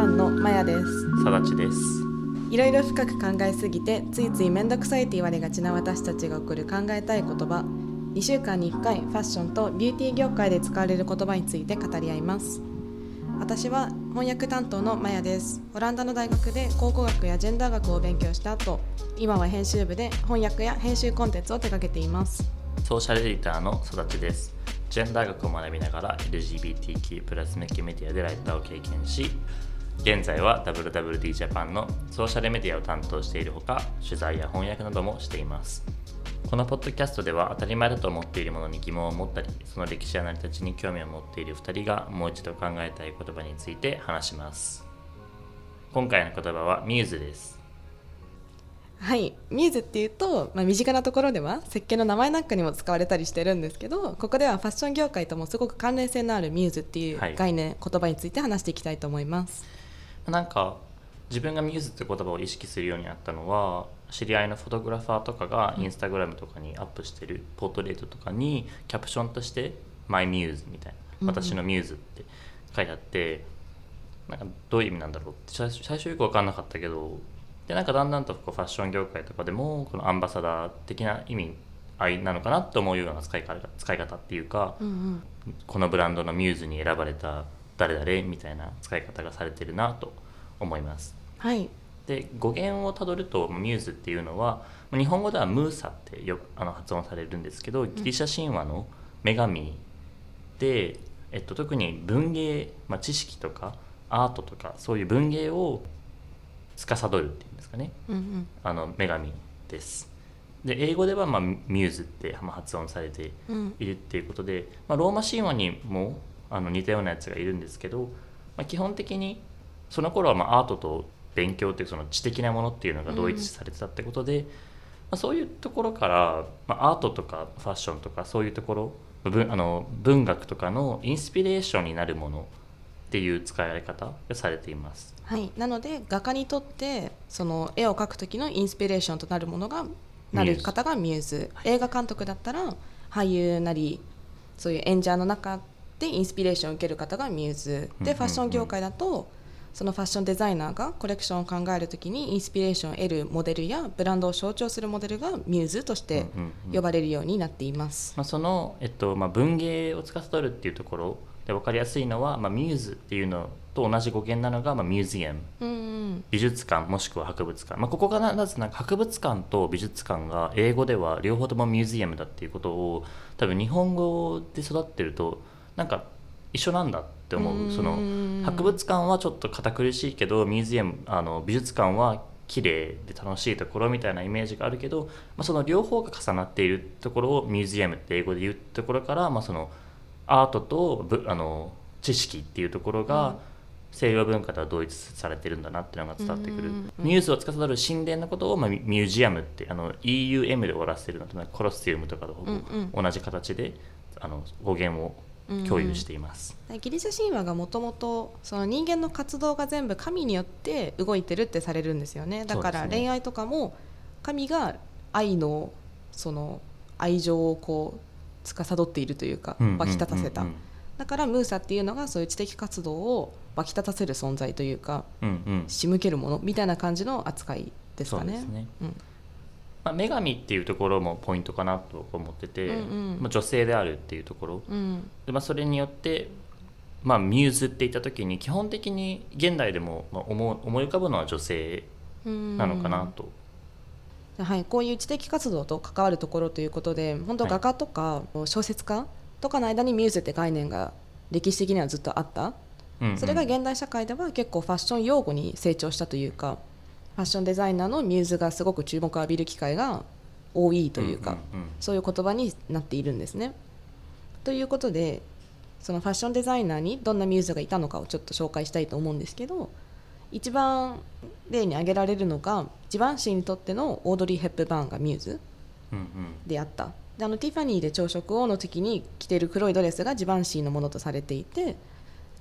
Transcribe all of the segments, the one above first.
パンのマヤです。さだちです。いろいろ深く考えすぎてついつい面倒くさいと言われがちな私たちが送る考えたい言葉。2週間に1回ファッションとビューティー業界で使われる言葉について語り合います。私は翻訳担当のマヤです。オランダの大学で考古学やジェンダー学を勉強した後今は編集部で翻訳や編集コンテンツを手掛けています。ソーシャルエディターの育ちです。ジェンダー学を学びながら LGBTQ+ 向けメディアでライターを経験し現在は WWD ジャパンのソーシャルメディアを担当しているほか取材や翻訳などもしています。このポッドキャストでは当たり前だと思っているものに疑問を持ったりその歴史や成り立ちに興味を持っている2人がもう一度考えたい言葉について話します。今回の言葉はミューズです。はいミューズっていうと、まあ、身近なところでは石鹸の名前なんかにも使われたりしてるんですけどここではファッション業界ともすごく関連性のあるミューズっていう概念、はい、言葉について話していきたいと思いますなんか自分がミューズって言葉を意識するようになったのは知り合いのフォトグラファーとかがインスタグラムとかにアップしてるポートレートとかにキャプションとして「マイミューズ」みたいな「私のミューズ」って書いてあって、なんかどういう意味なんだろうって最初よく分かんなかったけどでなんかだんだんとこうファッション業界とかでもこのアンバサダー的な意味合いなのかなと思うような使い方使い方っていうか、うんうん、このブランドのミューズに選ばれた誰々みたいな使い方がされてるなと思います。はい、で語源をたどるとミューズっていうのは日本語ではムーサってよあの発音されるんですけどギリシャ神話の女神で、えっと、特に文芸、まあ、知識とかアートとかそういう文芸を司るっていうんですかね、うんうん、あの女神です。で英語では、まあ、ミューズって発音されているっていうことで、うん、まあ、ローマ神話にもあの似たようなやつがいるんですけど、まあ、基本的にその頃はまあアートと勉強っていうその知的なものっていうのが同一されてたってことで、うん、まあ、そういうところから、まあ、アートとかファッションとかそういうところ文あの文学とかのインスピレーションになるものっていう使い方がされています。はい、なので画家にとってその絵を描く時のインスピレーションとなるものがなる方がミューズ。映画監督だったら俳優なりそういう演者の中でインスピレーションを受ける方がミューズ。でファッション業界だとそのファッションデザイナーがコレクションを考える時にインスピレーションを得るモデルやブランドを象徴するモデルがミューズとして呼ばれるようになっています。まあ、その、えっとまあ、文芸を司るっていうところで分かりやすいのは、まあ、ミューズっていうのと同じ語源なのが、まあ、ミュージアム、うんうん、美術館もしくは博物館、まあ、ここがなぜなんか博物館と美術館が英語では両方ともミュージアムだっていうことを多分日本語で育ってるとなんか一緒なんだって思う。その博物館はちょっと堅苦しいけどミュージアムあの美術館は綺麗で楽しいところみたいなイメージがあるけど、まあ、その両方が重なっているところをミュージアムって英語で言うところから、まあ、そのアートとあの知識っていうところが、西洋文化とは同一されてるんだなっていうのが伝わってくる、ミューズを司る神殿のことを、まあ、ミュージアムってあの EUM で終わらせてるのとコロッセウムとかと同じ形で、あの語源を共有しています、うん、ギリシャ神話がもともとその人間の活動が全部神によって動いてるってされるんですよね。だから恋愛とかも神が愛のその愛情をこう司っているというか湧き立たせた、だからムーサっていうのがそういう知的活動を湧き立たせる存在というか、うんうん、仕向けるものみたいな感じの扱いですかね。ね。うんまあ、女神っていうところもポイントかなと思ってて、うんうん、まあ、女性であるっていうところ、うん、でまあ、それによって、まあ、ミューズって言った時に基本的に現代でも思思い浮かぶのは女性なのかなと。はい、こういう知的活動と関わるところということで本当画家とか小説家とかの間にミューズって概念が歴史的にはずっとあった、うんうん、それが現代社会では結構ファッション用語に成長したというかファッションデザイナーのミューズがすごく注目を浴びる機会が多いというか、そういう言葉になっているんですね。ということでそのファッションデザイナーにどんなミューズがいたのかをちょっと紹介したいと思うんですけど一番例に挙げられるのがジバンシーにとってのオードリー・ヘップバーンがミューズであった、うんうん、であのティファニーで朝食をの時に着ている黒いドレスがジバンシーのものとされていて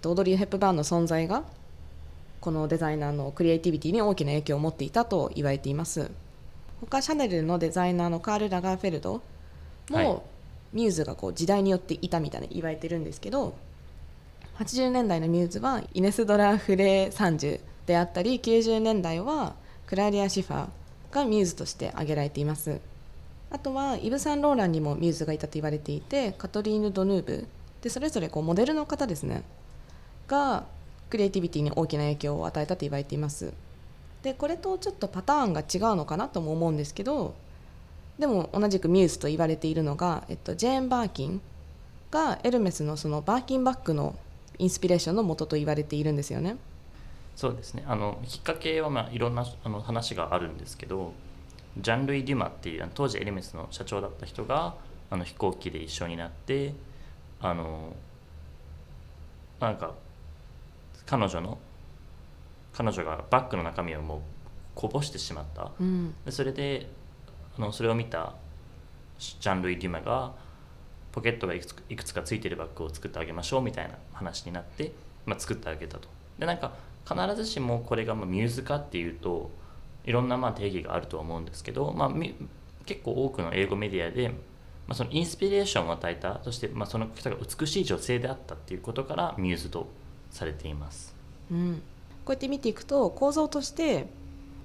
オードリー・ヘップバーンの存在がこのデザイナーのクリエイティビティに大きな影響を持っていたと言われています。他シャネルのデザイナーのカール・ラガーフェルドも、はい、ミューズがこう時代によっていたみたいに言われてるんですけど80年代のミューズはイネス・ド・ラ・フレサンジュであったり90年代はクラリア・シファーがミューズとして挙げられています。あとはイブ・サンローランにもミューズがいたと言われていてカトリーヌ・ドヌーブ。でそれぞれこうモデルの方ですね。がクリエイティビティに大きな影響を与えたと言われていますでこれとちょっとパターンが違うのかなとも思うんですけどでも同じくミューズと言われているのが、えっと、ジェーン・バーキンがエルメスのそのバーキンバッグのインスピレーションの元と言われているんですよね。そうですねあのきっかけはまあいろんなあの話があるんですけどジャン・ルイ・デュマっていう当時エルメスの社長だった人があの飛行機で一緒になってあのなんか彼女の彼女がバッグの中身をもうこぼしてしまった、うん、でそれであのそれを見たジャン・ルイ・デュマがポケットがいくつかついてるバッグを作ってあげましょうみたいな話になって、まあ、作ってあげたと。でなんか必ずしもこれがまミューズかっていうといろんなまあ定義があると思うんですけど、まあ、結構多くの英語メディアで、まあ、そのインスピレーションを与えたそしてまあその人が美しい女性であったっていうことからミューズとされています。うん、こうやって見ていくと構造として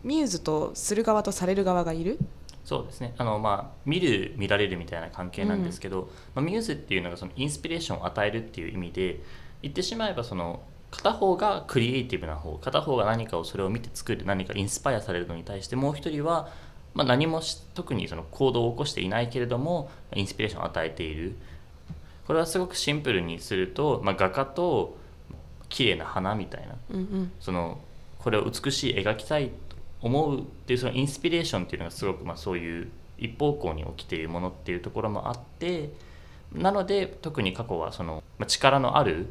ミューズとする側とされる側がいる？そうですね。あの、まあ、見る見られるみたいな関係なんですけど、うん、まあ、ミューズっていうのがそのインスピレーションを与えるっていう意味で言ってしまえばその片方がクリエイティブな方片方が何かをそれを見て作る何かインスパイアされるのに対してもう一人は、まあ、何も特にその行動を起こしていないけれどもインスピレーションを与えている。これはすごくシンプルにすると、まあ、画家と綺麗な花みたいな、うんうん、そのこれを美しい描きたいと思うっていうそのインスピレーションっていうのがすごくまあそういう一方向に起きているものっていうところもあってなので特に過去はその力のある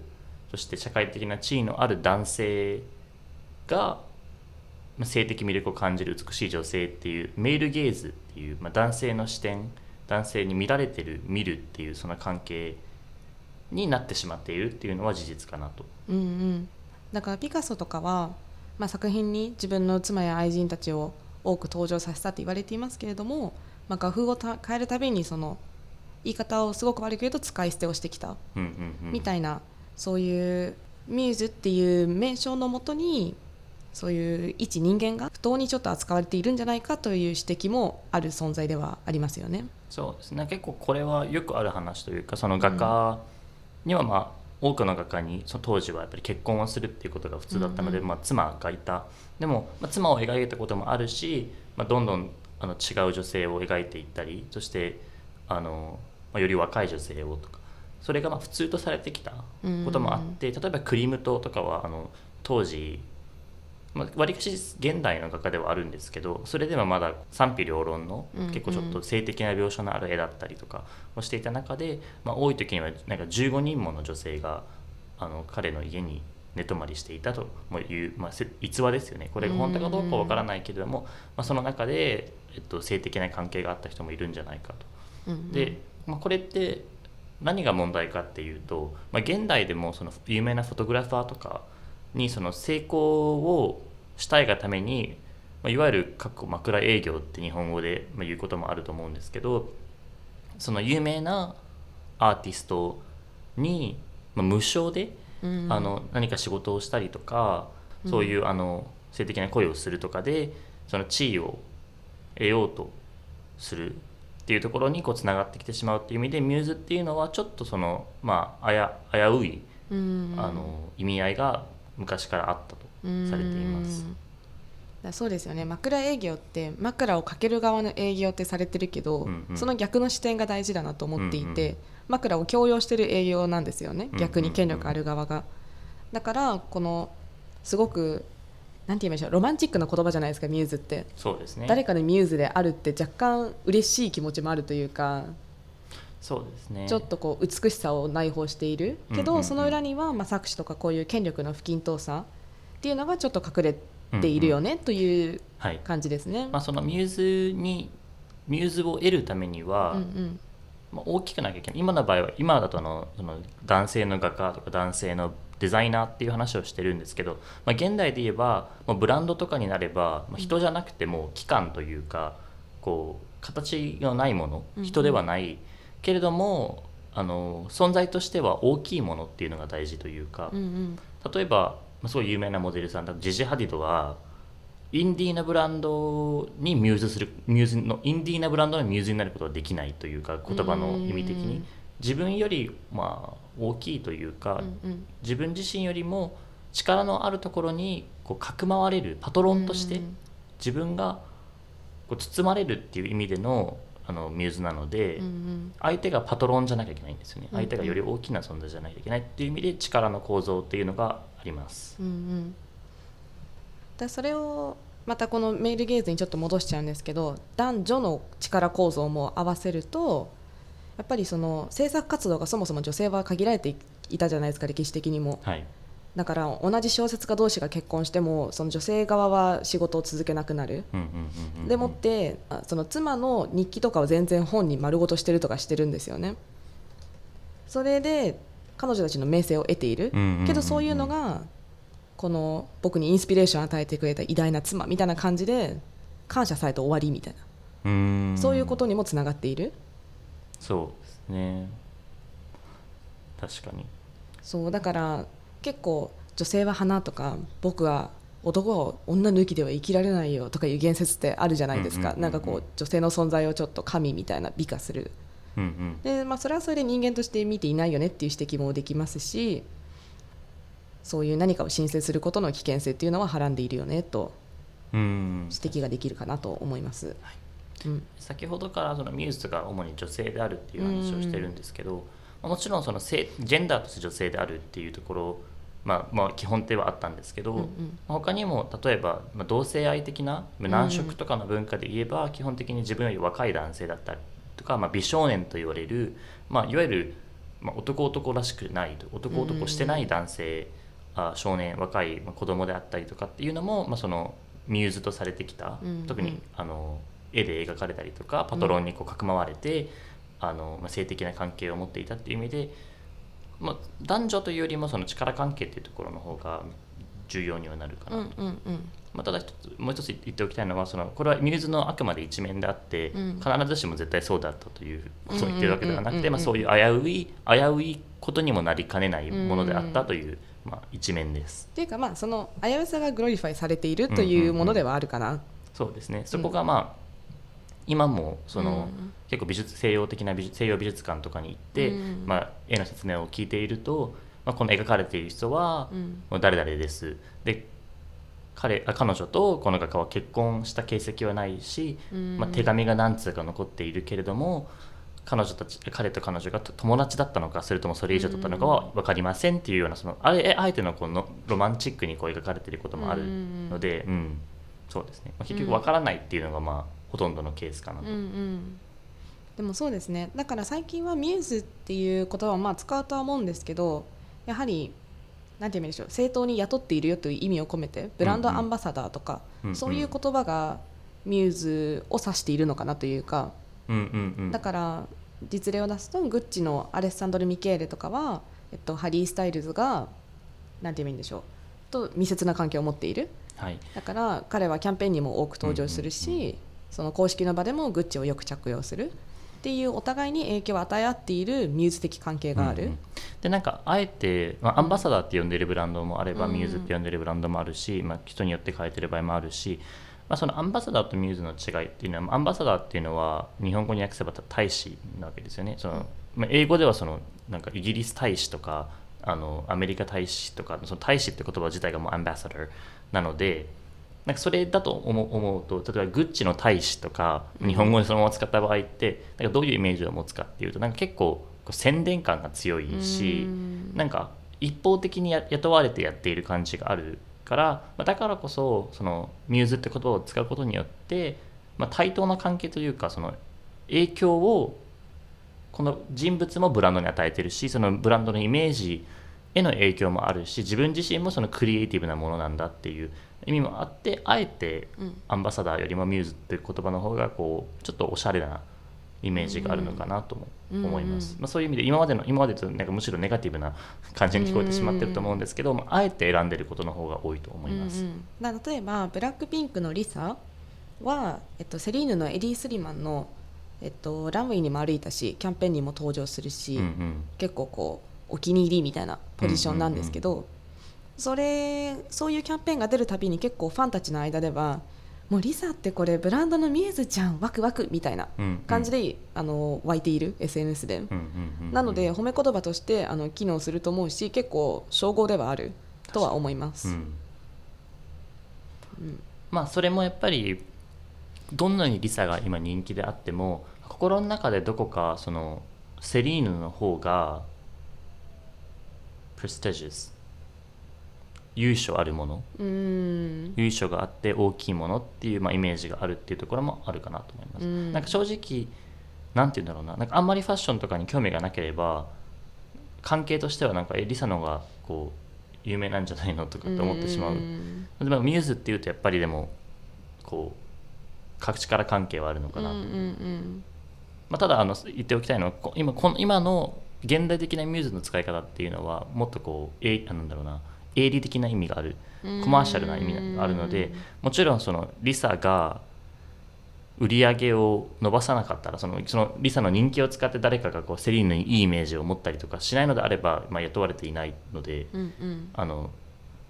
そして社会的な地位のある男性が性的魅力を感じる美しい女性っていうメールゲーズっていう、まあ、男性の視点男性に見られてる見るっていうその関係になってしまっているっていうのは事実かなと。うんうん、だからピカソとかは、まあ、作品に自分の妻や愛人たちを多く登場させたと言われていますけれども、まあ、画風を変えるたびにその言い方をすごく悪く言うと使い捨てをしてきた。みたいなそういうミューズっていう名称のもとにそういう一人間が不当にちょっと扱われているんじゃないかという指摘もある存在ではありますよね。そうですね。結構これはよくある話というかその画家にはまあ、多くの画家にその当時はやっぱり結婚をするっていうことが普通だったので、うんうん、まあ、妻がいた。でも、まあ、妻を描いたこともあるし、まあ、どんどんあの違う女性を描いていったりそしてあの、まあ、より若い女性をとかそれがまあ普通とされてきたこともあって、例えばクリムトとかはあの当時まあ、割かし現代の画家ではあるんですけどそれでもまだ賛否両論の結構ちょっと性的な描写のある絵だったりとかをしていた中で、まあ、多い時にはなんか15人もの女性があの彼の家に寝泊まりしていたという、まあ、逸話ですよね。これが本当かどうかわからないけれども、まあ、その中で、えっと、性的な関係があった人もいるんじゃないかと。で、まあ、これって何が問題かっていうと、まあ、現代でもその有名なフォトグラファーとかにその成功をしたいがために、まあ、いわゆる各枕営業って日本語で言うこともあると思うんですけどその有名なアーティストに、まあ、無償で、うん、あの何か仕事をしたりとかそういう、あの性的な恋をするとかでその地位を得ようとするっていうところにこうつながってきてしまうっていう意味でミューズっていうのはちょっとそのまあ危うい、あの意味合いが昔からあったとされています。そうですよね。枕営業って枕をかける側の営業ってされてるけど、うんうん、その逆の視点が大事だなと思っていて、うんうん、枕を強要してる営業なんですよね。逆に権力ある側が。だからこのすごくなんて言いましょう。ロマンチックな言葉じゃないですかミューズって。そうですね。誰かのミューズであるって若干嬉しい気持ちもあるというかそうですね。ちょっとこう美しさを内包している。けど、その裏には、まあ、作詞とかこういう権力の不均等さっていうのがちょっと隠れているよね、うんうん、という感じですね、はい、まあ、そのミューズにミューズを得るためには、うんうん。まあ、大きくなきゃいけない。今の場合は今だとのその男性の画家とか男性のデザイナーっていう話をしてるんですけど、まあ、現代で言えばもうブランドとかになれば、まあ、人じゃなくても機関というかこう形のないもの人ではない、けれどもあの存在としては大きいものっていうのが大事というか、例えばすごい有名なモデルさん。だとジジ・ハディドはインディーなブランドにミューズするミューズのインディーなブランドのミューズになることはできないというか言葉の意味的に。自分よりまあ大きいというか、うんうん、自分自身よりも力のあるところにこうかくまわれるパトロンとして自分がこう包まれるっていう意味でのあのミューズなので、うんうん、相手がパトロンじゃなきゃいけないんですよね、相手がより大きな存在じゃないといけないっていう意味で力の構造っていうのがあります。うんうん。だそれをまたこのメールゲーズにちょっと戻しちゃうんですけど男女の力構造も合わせるとやっぱりその制作活動がそもそも女性は限られていたじゃないですか歴史的にも、はい、だから同じ小説家同士が結婚してもその女性側は仕事を続けなくなる。でもってその妻の日記とかを全然本に丸ごとしてるとかしてるんですよね。それで彼女たちの名声を得ている。けどそういうのがこの僕にインスピレーションを与えてくれた偉大な妻みたいな感じで感謝されて終わりみたいな。そういうことにもつながっている。そうですね。確かに。そうだから結構女性は花とか僕は男は女抜きでは生きられないよとかいう言説ってあるじゃないですか、なんかこう女性の存在をちょっと神みたいな美化する、うんうん、でまあ、それはそれで人間として見ていないよねっていう指摘もできますしそういう何かを申請することの危険性っていうのははらんでいるよねと指摘ができるかなと思います。はい。うん、先ほどからそのミューズが主に女性であるっていう話をしてるんですけど、もちろんその性ジェンダーとして女性であるっていうところまあ、まあ基本ではあったんですけど、うんうん、他にも例えば、まあ、同性愛的な男色とかの文化で言えば、基本的に自分より若い男性だったりとか、まあ、美少年と言われる、まあ、いわゆる、まあ、男男らしくない男男してない男性、あ少年若い子供であったりとかっていうのも、まあ、そのミューズとされてきた、うんうん、特にあの絵で描かれたりとかパトロンにこうかくまわれて、うん、あのまあ、性的な関係を持っていたっていう意味で、まあ、男女というよりもその力関係っていうところの方が重要にはなるかなと。うんうんうんまあ、ただ一つもう一つ言っておきたいのはそのこれはミューズのあくまで一面であって、うん、必ずしも絶対そうだったというそう言ってるわけではなくてそういう危うい危ういことにもなりかねないものであったという。まあ、一面です。っていうかまあその危うさがグロリファイされているというものではあるかな。うんうんうん、そうですねそこがまあ、今もその、うん、結構美術西洋的な美術西洋美術館とかに行って、うん、まあ、絵の説明を聞いていると、まあ、この描かれている人は、誰々です。で彼あ彼女とこの画家は結婚した形跡はないし、まあ、手紙が何通か残っているけれども彼女たち彼と彼女が友達だったのかそれともそれ以上だったのかは分かりませんっていうようなそのあれあえてのこのロマンチックにこう描かれていることもあるので、うん、うん、そうですね、まあ、結局分からないっていうのがまあほとんどのケースかなと。うんうん。でもそうですね。だから最近はミューズっていう言葉をまあ使うとは思うんですけどやはり何て言うんでしょう。正当に雇っているよという意味を込めてブランドアンバサダーとか、うんうん、そういう言葉がミューズを指しているのかなというか、うんうんうん、だから実例を出すとグッチのアレッサンドロ・ミケーレとかは、えっと、ハリー・スタイルズが何て言うんでしょう。と密接な関係を持っている、はい、だから彼はキャンペーンにも多く登場するし、うんうんうん、その公式の場でもグッチをよく着用する。っていうお互いに影響を与え合っているミューズ的関係がある、うんうん、でなんかあえて、まあ、アンバサダーって呼んでるブランドもあれば、うん、ミューズって呼んでるブランドもあるし、まあ、人によって変えてる場合もあるしまあ、そのアンバサダーとミューズの違いっていうのはアンバサダーっていうのは日本語に訳せば大使なわけですよね。その、まあ、英語ではそのなんかイギリス大使とかあのアメリカ大使とかその大使って言葉自体がもうアンバサダーなのでなんかそれだと思思うと例えばグッチの大使とか日本語でそのまま使った場合ってなんかどういうイメージを持つかっていうとなんか結構宣伝感が強いしなんか一方的に雇われてやっている感じがあるからだからこそそのミューズって言葉を使うことによって、まあ、対等な関係というかその影響をこの人物もブランドに与えてるしそのブランドのイメージへの影響もあるし自分自身もそのクリエイティブなものなんだっていう意味もあってあえてアンバサダーよりもミューズっていう言葉の方がこうちょっとおしゃれなイメージがあるのかなとも思います、まあ、そういう意味で今までの今までとなんかむしろネガティブな感じに聞こえてしまってると思うんですけど、まあ、あえて選んでることの方が多いと思います、うんうん、例えばブラックピンクのリサは、えっと、セリーヌのエディ・スリマンのえっと、ランウェイにも歩いたしキャンペーンにも登場するし、うんうん。結構こうお気に入りみたいなポジションなんですけど、それそういうキャンペーンが出るたびに結構ファンたちの間ではもうリサってこれブランドのミューズじゃんワクワクみたいなうんうん。感じで、あの湧いている SNS で、うんうんうんうん。なので褒め言葉としてあの機能すると思うし結構称号ではあるとは思います。うん。まあそれもやっぱりどんなにリサが今人気であっても心の中でどこかそのセリーヌの方が prestigious. 由緒あるもの。うん。由緒があって大きいものっていう、まあ、イメージがあるっていうところもあるかなと思います、うん。なんか正直なんて言うんだろうな。なんかあんまりファッションとかに興味がなければ関係としてはなんかえリサの方がこう有名なんじゃないのとかって思ってしまう、ん。でもミューズっていうとやっぱりでもこう各力関係はあるのかなと、うんうん。まあ、ただあの言っておきたいのはこ今この今の現代的なミューズの使い方っていうのはもっとこうえあなんだろうな営利的な意味があるうん。コマーシャルな意味があるのでもちろんそのリサが売り上げを伸ばさなかったらそのそのリサの人気を使って誰かがこうセリーヌにいいイメージを持ったりとかしないのであれば、まあ、雇われていないのでうんうん。あの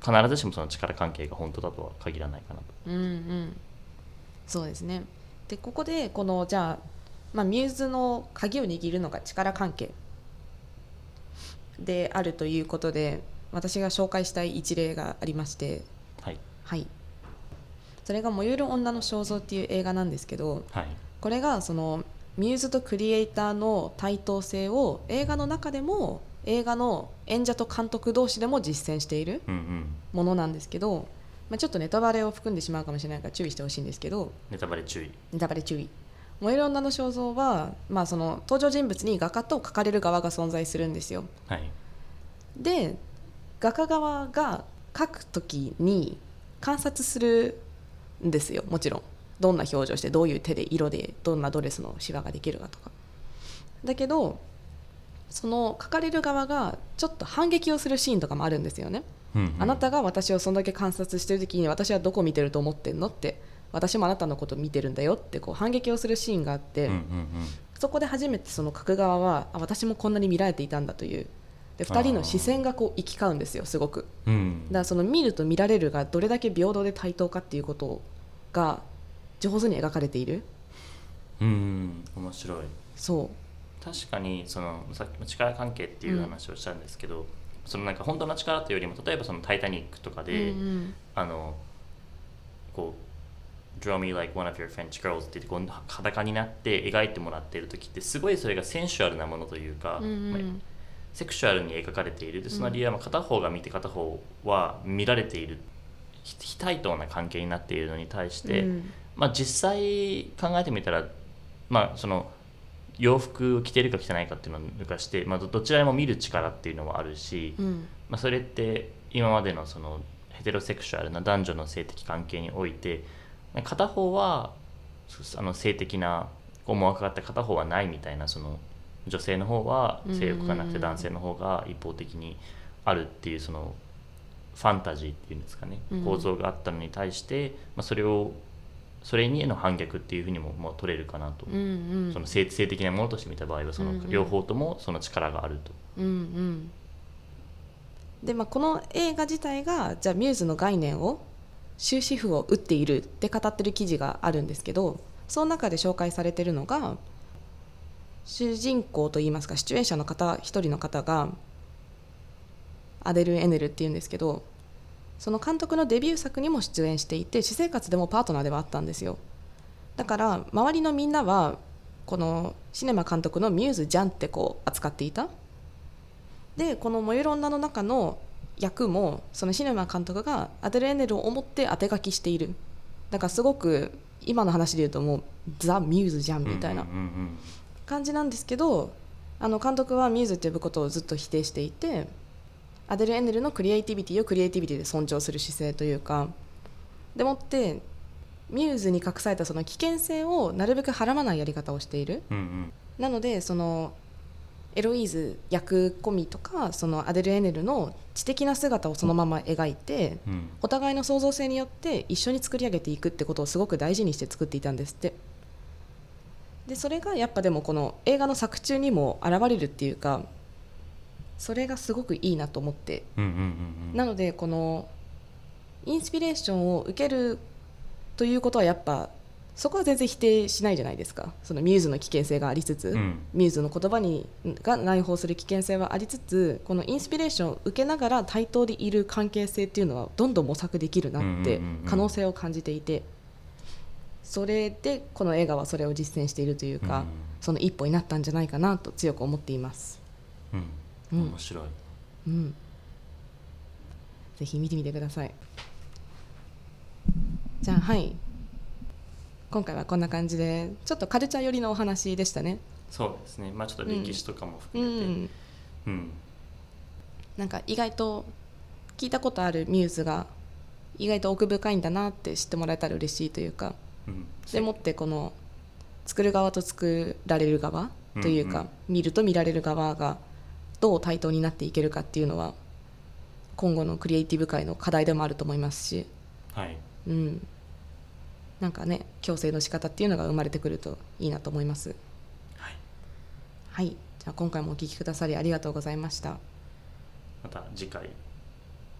必ずしもその力関係が本当だとは限らないかなと。うんうん。そうですね。でここでこのじゃあ、まあ、ミューズの鍵を握るのが力関係であるということで私が紹介したい一例がありまして。はい。はい。それが「燃ゆる女の肖像」っていう映画なんですけどはい。これがそのミューズとクリエイターの対等性を映画の中でも映画の演者と監督同士でも実践しているものなんですけど、まあ、ちょっとネタバレを含んでしまうかもしれないから注意してほしいんですけどネタバレ注意。ネタバレ注意燃える女の肖像は、まあ、その登場人物に画家と描かれる側が存在するんですよ。はい。で画家側が描く時に観察するんですよもちろん。どんな表情してどういう手で色でどんなドレスのシワができるかとか。だけどその描かれる側がちょっと反撃をするシーンとかもあるんですよね。うんうん。あなたが私をそんだけ観察してる時に私はどこ見てると思ってんのって私もあなたのこと見てるんだよってこう反撃をするシーンがあって、うんうんそこで初めてその書く側はあ私もこんなに見られていたんだという。で2人の視線がこう行き交うんですよすごく。うん。うんだからその見ると見られるがどれだけ平等で対等かっていうことが上手に描かれている。うんうん面白い。そ確かにそのさっきの力関係っていう話をしたんですけど、そのなんか本当の力というよりも例えばその「タイタニック」とかう、で、うんうん。あのこう「Draw me like one of your French girls」って言ってこう裸になって描いてもらっている時ってすごいそれがセンシュアルなものというか、うんうん。まあセクシュアルに描かれている。でその理由はまあ片方が見て片方は見られている非非対等な関係になっているのに対して、うん。まあ、実際考えてみたら、まあ、その洋服を着てるか着てないかっていうのを抜かして、まあ、どどちらも見る力っていうのもあるし、うん。まあ、それって今までのそのヘテロセクシュアルな男女の性的関係において片方はそあの性的な思惑があって片方はないみたいなその女性の方は性欲がなくてうん男性の方が一方的にあるっていうそのファンタジーっていうんですかね。うん。構造があったのに対して、まあ、それをそれにへの反逆っていうふうにもまあ取れるかなと、うんうん。その性性的なものとして見た場合はその両方ともその力があると。うんうん。でまあこの映画自体がじゃあミューズの概念を終止符を打っているって語ってる記事があるんですけどその中で紹介されてるのが主人公といいますか出演者の方一人の方がアデル・エネルっていうんですけどその監督のデビュー作にも出演していて私生活でもパートナーではあったんですよ。だから周りのみんなはこのシネマ監督のミューズじゃんってこう扱っていた。でこの「燃える女」の中の役もそのシネマ監督がアデル・エネルを思って当て書きしている。だからすごく今の話で言うともうザ・ミューズじゃんみたいな感じなんですけどあの監督はミューズと呼ぶことをずっと否定していてアデル・エネルのクリエイティビティをクリエイティビティで尊重する姿勢というかでもってミューズに隠されたその危険性をなるべくはらまないやり方をしている。うんうん。なのでそのエロイーズ役込みとかそのアデル・エネルの知的な姿をそのまま描いてうん。お互いの創造性によって一緒に作り上げていくってことをすごく大事にして作っていたんですって。でそれがやっぱでもこの映画の作中にも現れるっていうかそれがすごくいいなと思って、なのでこのインスピレーションを受けるということはやっぱそこは全然否定しないじゃないですか。そのミューズの危険性がありつつ、うん、ミューズの言葉にが内包する危険性はありつつこのインスピレーションを受けながら対等でいる関係性っていうのはどんどん模索できるなって可能性を感じていてそれでこの映画はそれを実践しているというか、うん、その一歩になったんじゃないかなと強く思っています。うん、面白い、うん、ぜひ見てみてください。じゃあはい今回はこんな感じでちょっとカルチャー寄りのお話でしたね。そうですね。まあちょっと歴史とかも含めて、うん、うん、なんか意外と聞いたことあるミューズが意外と奥深いんだなって知ってもらえたら嬉しいというか、うん、でもってこの作る側と作られる側というか、うんうん、見ると見られる側がどう対等になっていけるかっていうのは今後のクリエイティブ界の課題でもあると思いますし、はい。うん、なんかね矯正の仕方っていうのが生まれてくるといいなと思います。はい、はい、じゃあ今回もお聞きくださりありがとうございました。また次回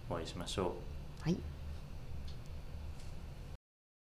お会いしましょう。はい